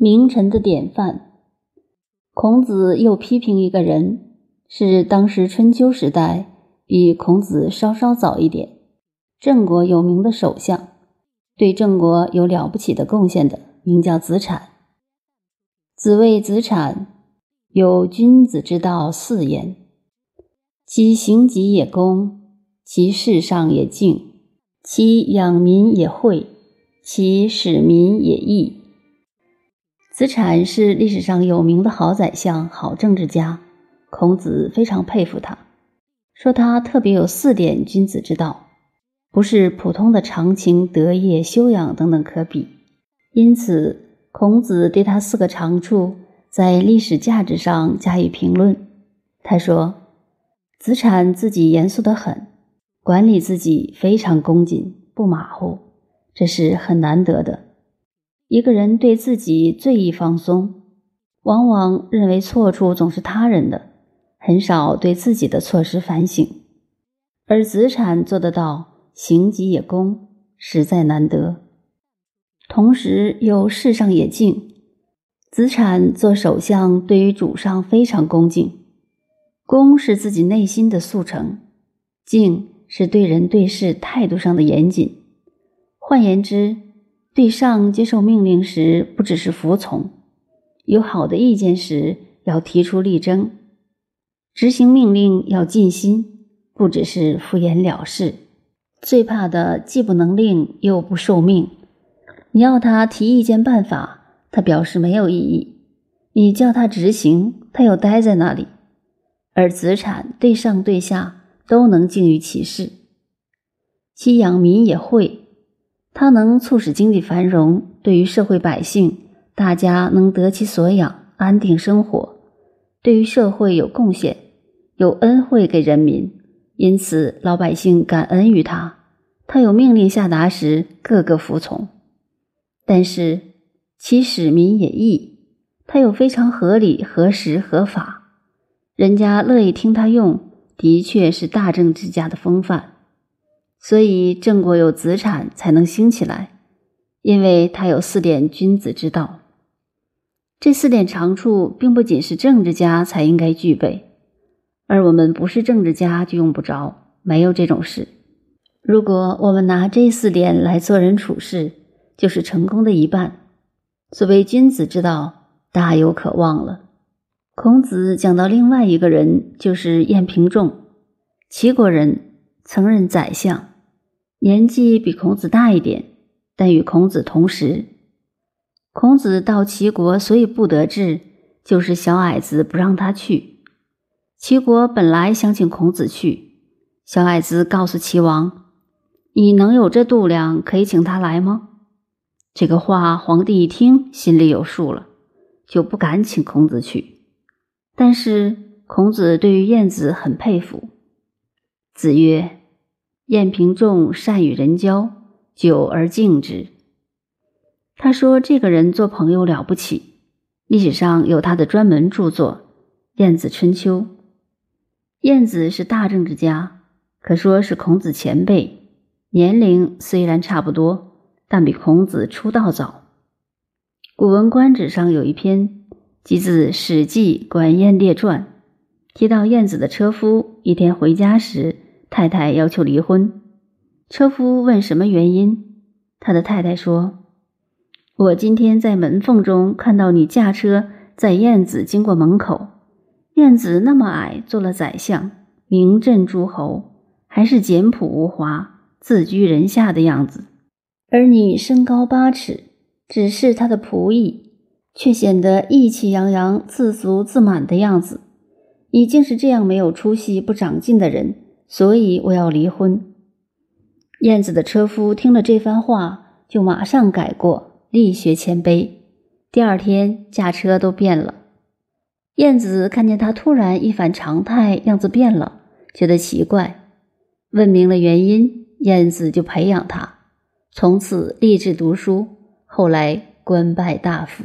名臣的典范。孔子又批评一个人，是当时春秋时代比孔子稍稍早一点，郑国有名的首相，对郑国有了不起的贡献的，名叫子产。子谓子产：“有君子之道四焉，其行己也公，其事上也敬，其养民也惠，其使民也义。”子产是历史上有名的好宰相、好政治家，孔子非常佩服他，说他特别有四点君子之道，不是普通的常情、德业、修养等等可比。因此，孔子对他四个长处在历史价值上加以评论。他说：“子产自己严肃得很，管理自己非常恭谨，不马虎，这是很难得的。”一个人对自己最易放松，往往认为错处总是他人的，很少对自己的错失反省。而子产做得到，行己也公，实在难得。同时又世上也敬。子产做首相，对于主上非常恭敬。恭是自己内心的速成，敬是对人对事态度上的严谨。换言之。对上接受命令时，不只是服从；有好的意见时，要提出力争；执行命令要尽心，不只是敷衍了事。最怕的既不能令，又不受命。你要他提意见办法，他表示没有异议；你叫他执行，他又待在那里。而子产对上对下都能敬于其事，其养民也会。它能促使经济繁荣，对于社会百姓，大家能得其所养，安定生活，对于社会有贡献，有恩惠给人民，因此老百姓感恩于他。他有命令下达时，个个服从。但是其使民也义，他又非常合理、合时、合法，人家乐意听他用，的确是大政治家的风范。所以郑国有子产才能兴起来，因为他有四点君子之道。这四点长处，并不仅是政治家才应该具备，而我们不是政治家就用不着，没有这种事。如果我们拿这四点来做人处事，就是成功的一半。所谓君子之道，大有可望了。孔子讲到另外一个人，就是晏平仲，齐国人。曾任宰相，年纪比孔子大一点，但与孔子同时。孔子到齐国，所以不得志，就是小矮子不让他去。齐国本来想请孔子去，小矮子告诉齐王：“你能有这度量，可以请他来吗？”这个话，皇帝一听，心里有数了，就不敢请孔子去。但是孔子对于晏子很佩服。子曰。晏平仲善与人交，久而敬之。他说：“这个人做朋友了不起。”历史上有他的专门著作《晏子春秋》。晏子是大政治家，可说是孔子前辈，年龄虽然差不多，但比孔子出道早。《古文观止》上有一篇，即自《史记·管晏列传》，提到晏子的车夫一天回家时。太太要求离婚，车夫问什么原因？他的太太说：“我今天在门缝中看到你驾车载燕子经过门口，燕子那么矮，做了宰相，名震诸侯，还是简朴无华、自居人下的样子；而你身高八尺，只是他的仆役，却显得意气洋洋、自足自满的样子。你竟是这样没有出息、不长进的人。”所以我要离婚。燕子的车夫听了这番话，就马上改过，力学谦卑。第二天驾车都变了。燕子看见他突然一反常态，样子变了，觉得奇怪，问明了原因，燕子就培养他，从此立志读书，后来官拜大夫。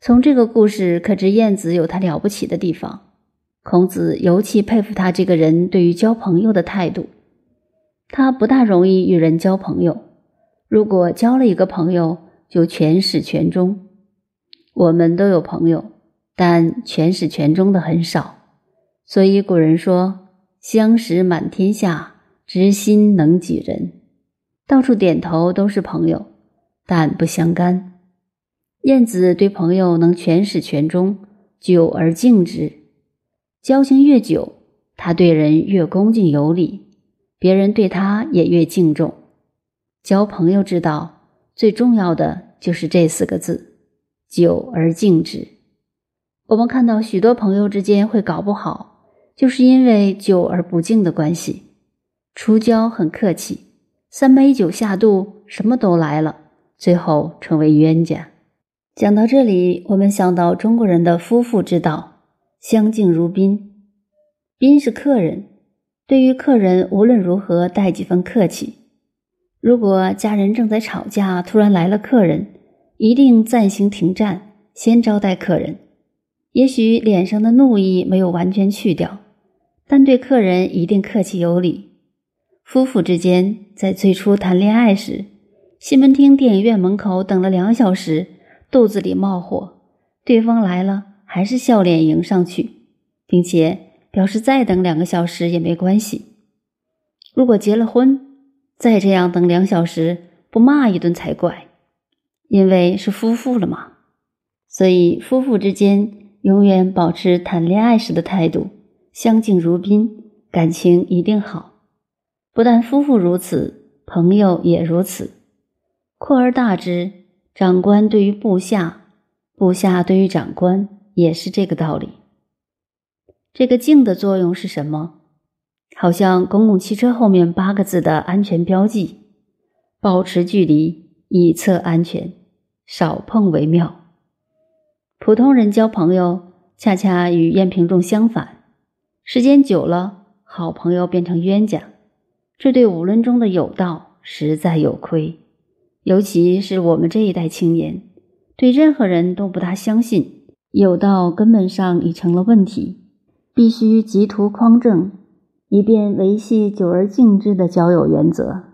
从这个故事可知，燕子有他了不起的地方。孔子尤其佩服他这个人对于交朋友的态度。他不大容易与人交朋友，如果交了一个朋友，就全始全终。我们都有朋友，但全始全终的很少。所以古人说：“相识满天下，知心能几人。”到处点头都是朋友，但不相干。晏子对朋友能全始全终，久而敬之。交情越久，他对人越恭敬有礼，别人对他也越敬重。交朋友之道，最重要的就是这四个字。久而敬之，我们看到许多朋友之间会搞不好，就是因为久而不敬的关系。初交很客气，三杯酒下肚，什么都来了，最后成为冤家。讲到这里，我们想到中国人的夫妇之道，相敬如宾。宾是客人，对于客人无论如何带几分客气。如果家人正在吵架，突然来了客人。一定暂行停战，先招待客人。也许脸上的怒意没有完全去掉，但对客人一定客气有礼。夫妇之间在最初谈恋爱时，西门町电影院门口等了两小时，肚子里冒火，对方来了还是笑脸迎上去，并且表示再等两个小时也没关系。如果结了婚，再这样等两小时，不骂一顿才怪。因为是夫妇了嘛，所以夫妇之间永远保持谈恋爱时的态度，相敬如宾，感情一定好。不但夫妇如此，朋友也如此。扩而大之，长官对于部下，部下对于长官，也是这个道理。这个静的作用是什么？好像公共汽车后面八个字的安全标记：保持距离。以测安全，少碰为妙。普通人交朋友，恰恰与燕平仲相反。时间久了，好朋友变成冤家，这对五伦中的有道实在有亏。尤其是我们这一代青年，对任何人都不大相信，有道根本上已成了问题，必须急图匡正，以便维系久而敬之的交友原则。